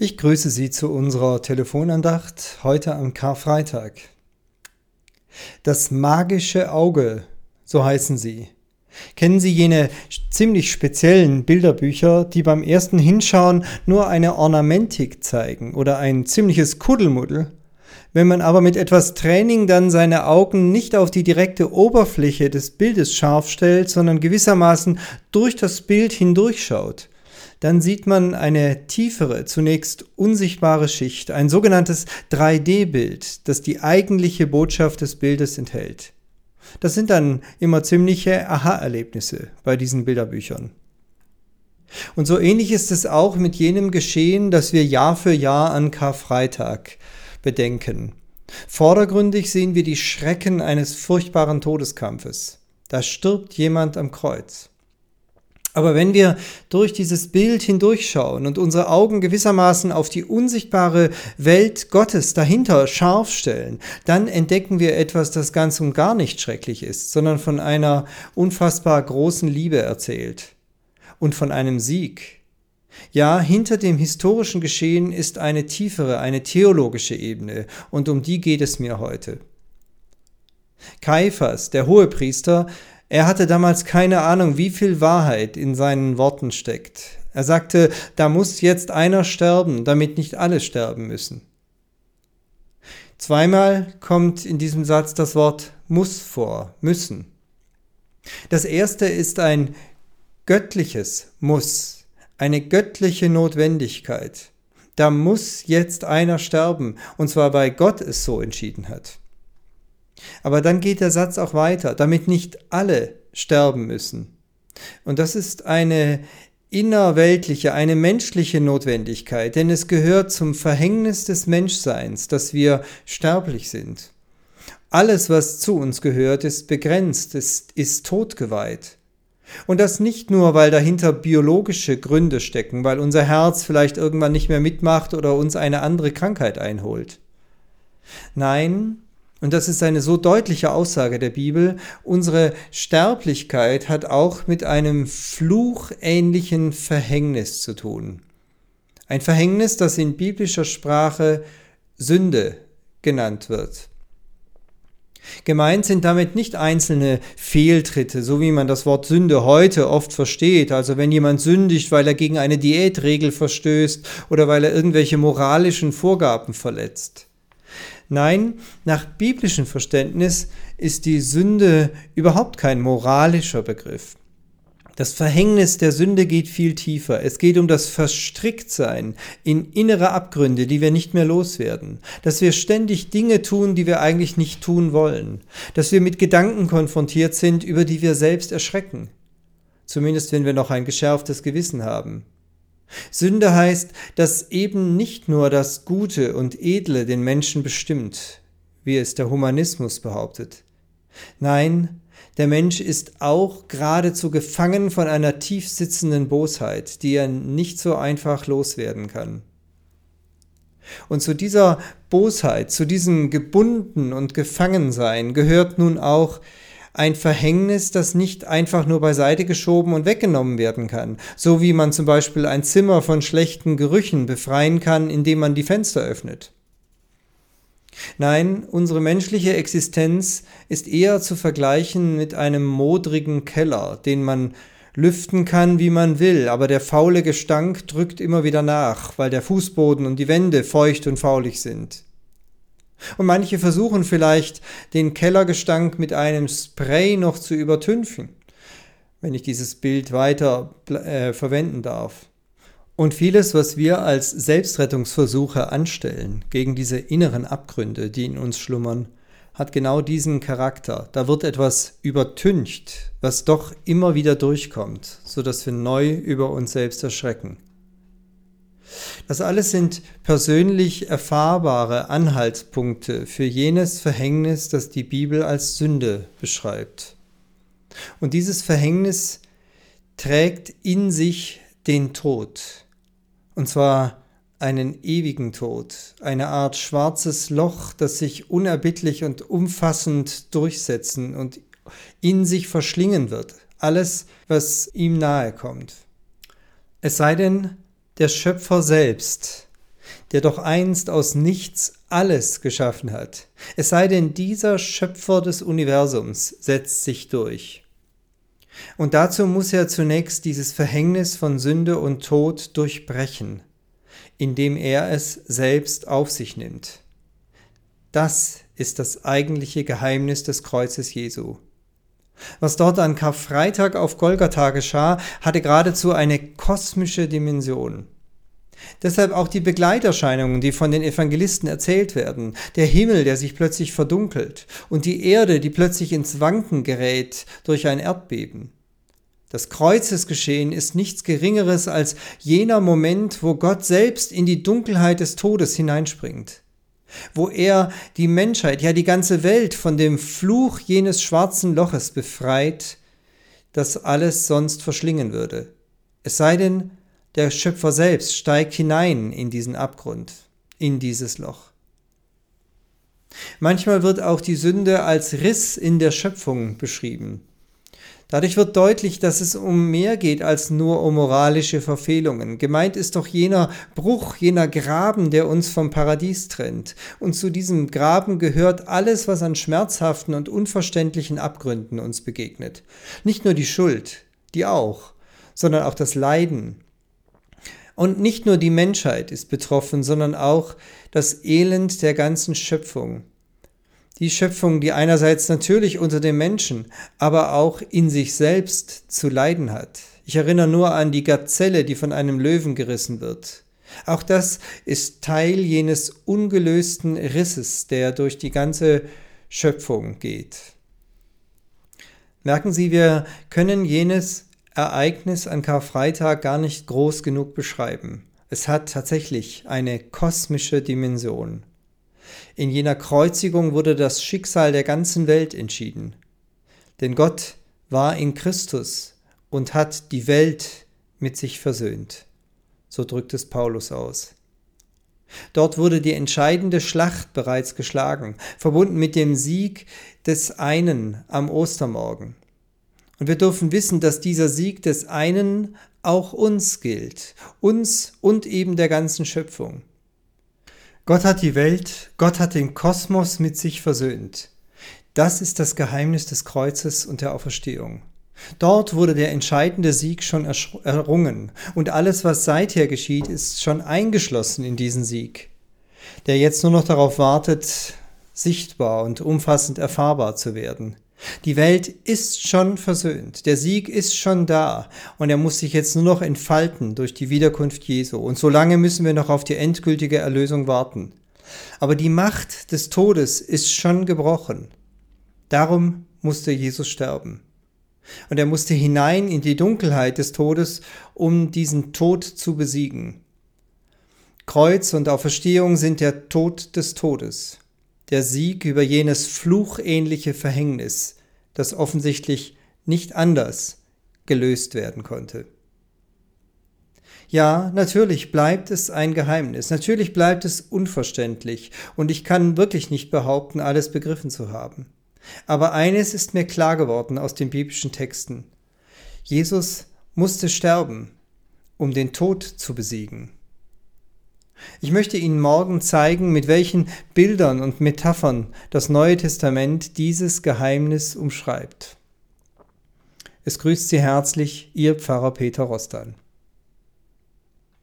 Ich grüße Sie zu unserer Telefonandacht heute am Karfreitag. Das magische Auge, so heißen sie. Kennen Sie jene ziemlich speziellen Bilderbücher, die beim ersten Hinschauen nur eine Ornamentik zeigen oder ein ziemliches Kuddelmuddel? Wenn man aber mit etwas Training dann seine Augen nicht auf die direkte Oberfläche des Bildes scharf stellt, sondern gewissermaßen durch das Bild hindurchschaut, dann sieht man eine tiefere, zunächst unsichtbare Schicht, ein sogenanntes 3D-Bild, das die eigentliche Botschaft des Bildes enthält. Das sind dann immer ziemliche Aha-Erlebnisse bei diesen Bilderbüchern. Und so ähnlich ist es auch mit jenem Geschehen, das wir Jahr für Jahr an Karfreitag bedenken. Vordergründig sehen wir die Schrecken eines furchtbaren Todeskampfes. Da stirbt jemand am Kreuz. Aber wenn wir durch dieses Bild hindurchschauen und unsere Augen gewissermaßen auf die unsichtbare Welt Gottes dahinter scharf stellen, dann entdecken wir etwas, das ganz und gar nicht schrecklich ist, sondern von einer unfassbar großen Liebe erzählt und von einem Sieg. Ja, hinter dem historischen Geschehen ist eine tiefere, eine theologische Ebene, und um die geht es mir heute. Kaiphas, der Hohepriester, er hatte damals keine Ahnung, wie viel Wahrheit in seinen Worten steckt. Er sagte, da muss jetzt einer sterben, damit nicht alle sterben müssen. Zweimal kommt in diesem Satz das Wort muss vor, müssen. Das erste ist ein göttliches Muss, eine göttliche Notwendigkeit. Da muss jetzt einer sterben, und zwar weil Gott es so entschieden hat. Aber dann geht der Satz auch weiter, damit nicht alle sterben müssen. Und das ist eine innerweltliche, eine menschliche Notwendigkeit, denn es gehört zum Verhängnis des Menschseins, dass wir sterblich sind. Alles, was zu uns gehört, ist begrenzt, ist, ist totgeweiht. Und das nicht nur, weil dahinter biologische Gründe stecken, weil unser Herz vielleicht irgendwann nicht mehr mitmacht oder uns eine andere Krankheit einholt. Nein, und das ist eine so deutliche Aussage der Bibel, unsere Sterblichkeit hat auch mit einem fluchähnlichen Verhängnis zu tun. Ein Verhängnis, das in biblischer Sprache Sünde genannt wird. Gemeint sind damit nicht einzelne Fehltritte, so wie man das Wort Sünde heute oft versteht. Also wenn jemand sündigt, weil er gegen eine Diätregel verstößt oder weil er irgendwelche moralischen Vorgaben verletzt. Nein, nach biblischem Verständnis ist die Sünde überhaupt kein moralischer Begriff. Das Verhängnis der Sünde geht viel tiefer. Es geht um das Verstricktsein in innere Abgründe, die wir nicht mehr loswerden. Dass wir ständig Dinge tun, die wir eigentlich nicht tun wollen. Dass wir mit Gedanken konfrontiert sind, über die wir selbst erschrecken. Zumindest wenn wir noch ein geschärftes Gewissen haben. Sünde heißt, dass eben nicht nur das Gute und Edle den Menschen bestimmt, wie es der Humanismus behauptet. Nein, der Mensch ist auch geradezu gefangen von einer tief sitzenden Bosheit, die er nicht so einfach loswerden kann. Und zu dieser Bosheit, zu diesem Gebunden und Gefangensein gehört nun auch ein Verhängnis, das nicht einfach nur beiseite geschoben und weggenommen werden kann, so wie man zum Beispiel ein Zimmer von schlechten Gerüchen befreien kann, indem man die Fenster öffnet. Nein, unsere menschliche Existenz ist eher zu vergleichen mit einem modrigen Keller, den man lüften kann, wie man will, aber der faule Gestank drückt immer wieder nach, weil der Fußboden und die Wände feucht und faulig sind. Und manche versuchen vielleicht, den Kellergestank mit einem Spray noch zu übertünchen, wenn ich dieses Bild weiter äh, verwenden darf. Und vieles, was wir als Selbstrettungsversuche anstellen gegen diese inneren Abgründe, die in uns schlummern, hat genau diesen Charakter. Da wird etwas übertüncht, was doch immer wieder durchkommt, so dass wir neu über uns selbst erschrecken. Das alles sind persönlich erfahrbare Anhaltspunkte für jenes Verhängnis, das die Bibel als Sünde beschreibt. Und dieses Verhängnis trägt in sich den Tod. Und zwar einen ewigen Tod, eine Art schwarzes Loch, das sich unerbittlich und umfassend durchsetzen und in sich verschlingen wird. Alles, was ihm nahe kommt. Es sei denn, der Schöpfer selbst der doch einst aus nichts alles geschaffen hat. Es sei denn, dieser Schöpfer des Universums setzt sich durch. Und dazu muss er zunächst dieses Verhängnis von Sünde und Tod durchbrechen, indem er es selbst auf sich nimmt. Das ist das eigentliche Geheimnis des Kreuzes Jesu. Was dort an Karfreitag auf Golgatha geschah, hatte geradezu eine kosmische Dimension. Deshalb auch die Begleiterscheinungen, die von den Evangelisten erzählt werden, der Himmel, der sich plötzlich verdunkelt und die Erde, die plötzlich ins Wanken gerät durch ein Erdbeben. Das Kreuzesgeschehen ist nichts Geringeres als jener Moment, wo Gott selbst in die Dunkelheit des Todes hineinspringt, wo er die Menschheit, ja die ganze Welt von dem Fluch jenes schwarzen Loches befreit, das alles sonst verschlingen würde. Es sei denn, der Schöpfer selbst steigt hinein in diesen Abgrund, in dieses Loch. Manchmal wird auch die Sünde als Riss in der Schöpfung beschrieben. Dadurch wird deutlich, dass es um mehr geht als nur um moralische Verfehlungen. Gemeint ist doch jener Bruch, jener Graben, der uns vom Paradies trennt. Und zu diesem Graben gehört alles, was an schmerzhaften und unverständlichen Abgründen uns begegnet. Nicht nur die Schuld, die auch, sondern auch das Leiden, und nicht nur die Menschheit ist betroffen, sondern auch das Elend der ganzen Schöpfung. Die Schöpfung, die einerseits natürlich unter den Menschen, aber auch in sich selbst zu leiden hat. Ich erinnere nur an die Gazelle, die von einem Löwen gerissen wird. Auch das ist Teil jenes ungelösten Risses, der durch die ganze Schöpfung geht. Merken Sie, wir können jenes Ereignis an Karfreitag gar nicht groß genug beschreiben. Es hat tatsächlich eine kosmische Dimension. In jener Kreuzigung wurde das Schicksal der ganzen Welt entschieden. Denn Gott war in Christus und hat die Welt mit sich versöhnt. So drückt es Paulus aus. Dort wurde die entscheidende Schlacht bereits geschlagen, verbunden mit dem Sieg des einen am Ostermorgen. Und wir dürfen wissen, dass dieser Sieg des einen auch uns gilt, uns und eben der ganzen Schöpfung. Gott hat die Welt, Gott hat den Kosmos mit sich versöhnt. Das ist das Geheimnis des Kreuzes und der Auferstehung. Dort wurde der entscheidende Sieg schon errungen und alles, was seither geschieht, ist schon eingeschlossen in diesen Sieg, der jetzt nur noch darauf wartet, sichtbar und umfassend erfahrbar zu werden. Die Welt ist schon versöhnt, der Sieg ist schon da und er muss sich jetzt nur noch entfalten durch die Wiederkunft Jesu. Und so lange müssen wir noch auf die endgültige Erlösung warten. Aber die Macht des Todes ist schon gebrochen. Darum musste Jesus sterben. Und er musste hinein in die Dunkelheit des Todes, um diesen Tod zu besiegen. Kreuz und Auferstehung sind der Tod des Todes der Sieg über jenes fluchähnliche Verhängnis, das offensichtlich nicht anders gelöst werden konnte. Ja, natürlich bleibt es ein Geheimnis, natürlich bleibt es unverständlich, und ich kann wirklich nicht behaupten, alles begriffen zu haben. Aber eines ist mir klar geworden aus den biblischen Texten. Jesus musste sterben, um den Tod zu besiegen. Ich möchte Ihnen morgen zeigen, mit welchen Bildern und Metaphern das Neue Testament dieses Geheimnis umschreibt. Es grüßt Sie herzlich Ihr Pfarrer Peter Rostan.